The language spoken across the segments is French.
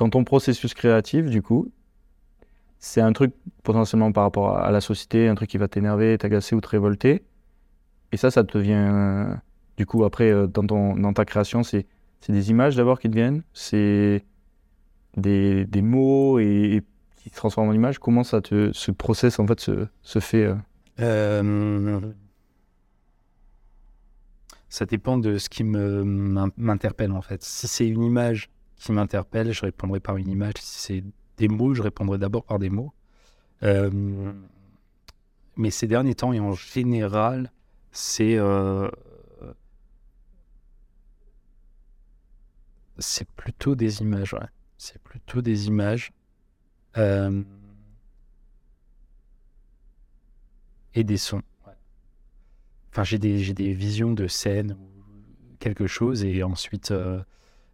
dans ton processus créatif, du coup, c'est un truc potentiellement par rapport à la société, un truc qui va t'énerver, t'agacer ou te révolter. Et ça, ça devient. du coup, après, euh, dans, ton, dans ta création, c'est des images d'abord qui te viennent, c'est des, des, mots et, qui se transforment en images. Comment ça te, ce process en fait se, se fait euh? Euh, Ça dépend de ce qui m'interpelle en fait. Si c'est une image qui m'interpelle, je répondrai par une image. Si c'est des mots, je répondrai d'abord par des mots. Euh, mais ces derniers temps et en général, c'est euh, c'est plutôt des images. Ouais. C'est plutôt des images euh, et des sons. Enfin, j'ai des, des visions de scènes ou quelque chose et ensuite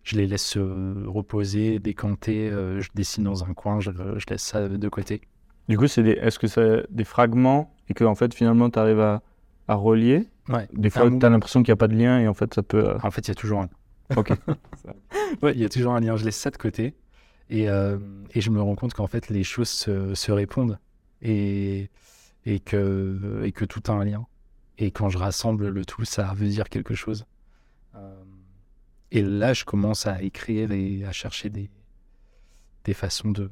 je les laisse reposer, décanter, euh, je dessine dans un coin, je, laisse ça de côté. Du coup, c'est est-ce que c'est des fragments et que en fait finalement tu arrives à, à, relier ouais. Des fois, tu as l'impression qu'il n'y a pas de lien et en fait ça peut. Euh, en fait, il y a toujours un. Ok. ouais, il y a toujours un lien. Je laisse ça de côté et, euh, et je me rends compte qu'en fait les choses se, se, répondent et, et, que, et que tout a un lien. Et quand je rassemble le tout, ça veut dire quelque chose. Et là, je commence à écrire et à chercher des, des façons de,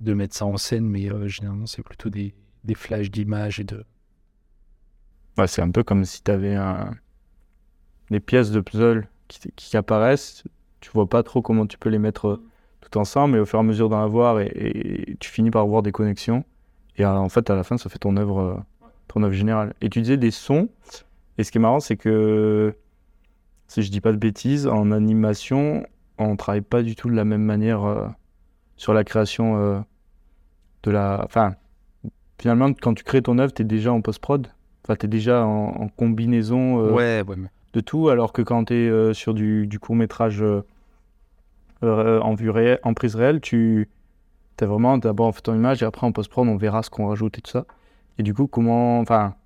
de mettre ça en scène, mais euh, généralement, c'est plutôt des, des flashs d'images et de. Ouais, c'est un peu comme si tu avais des pièces de puzzle qui, qui, apparaissent, tu vois pas trop comment tu peux les mettre euh, tout ensemble, mais au fur et à mesure d'en avoir, et, tu finis par voir des connexions. Et euh, en fait, à la fin, ça fait ton œuvre, ton œuvre générale. Et tu disais des sons, et ce qui est marrant, c'est que si je dis pas de bêtises, en animation, on travaille pas du tout de la même manière euh, sur la création euh, de la. Enfin, finalement, quand tu crées ton œuvre, tu es déjà en post-prod. Enfin, tu es déjà en, combinaison euh, ouais, de tout, alors que quand tu es sur du, court-métrage en, vue réelle, en prise réelle, tu as vraiment d'abord en fait ton image et après en post-prod, on verra ce qu'on rajoute et tout ça. Et du coup, comment. Enfin.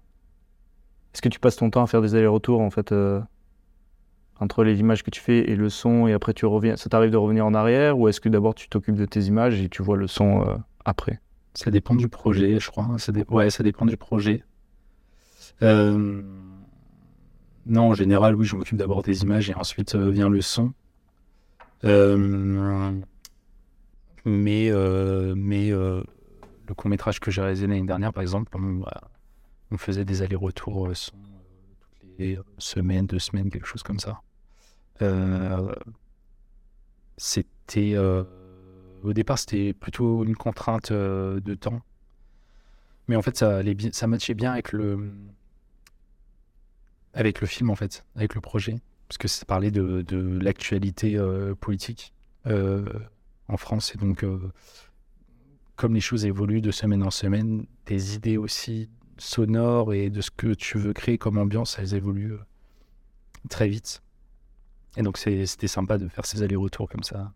Est-ce que tu passes ton temps à faire des allers-retours en fait entre les images que tu fais et le son, et après tu reviens, ça t'arrive de revenir en arrière, ou est-ce que d'abord tu t'occupes de tes images et tu vois le son euh, après? Ça dépend du projet, je crois. Ça Ouais, ça dépend du projet. Euh, non, en général, oui, je m'occupe d'abord des images et ensuite euh, vient le son. Mais, mais le court métrage que j'ai réalisé l'année dernière, par exemple, on, faisait des allers-retours son semaines, deux semaines, quelque chose comme ça. Euh, c'était euh, au départ c'était plutôt une contrainte euh, de temps, mais en fait ça, ça matchait bien avec le avec le film en fait, avec le projet, parce que ça parlait de, de l'actualité politique en France. Et donc comme les choses évoluent de semaine en semaine, des idées aussi sonore et de ce que tu veux créer comme ambiance, elles évoluent euh, très vite. Et donc c'était sympa de faire ces allers-retours comme ça.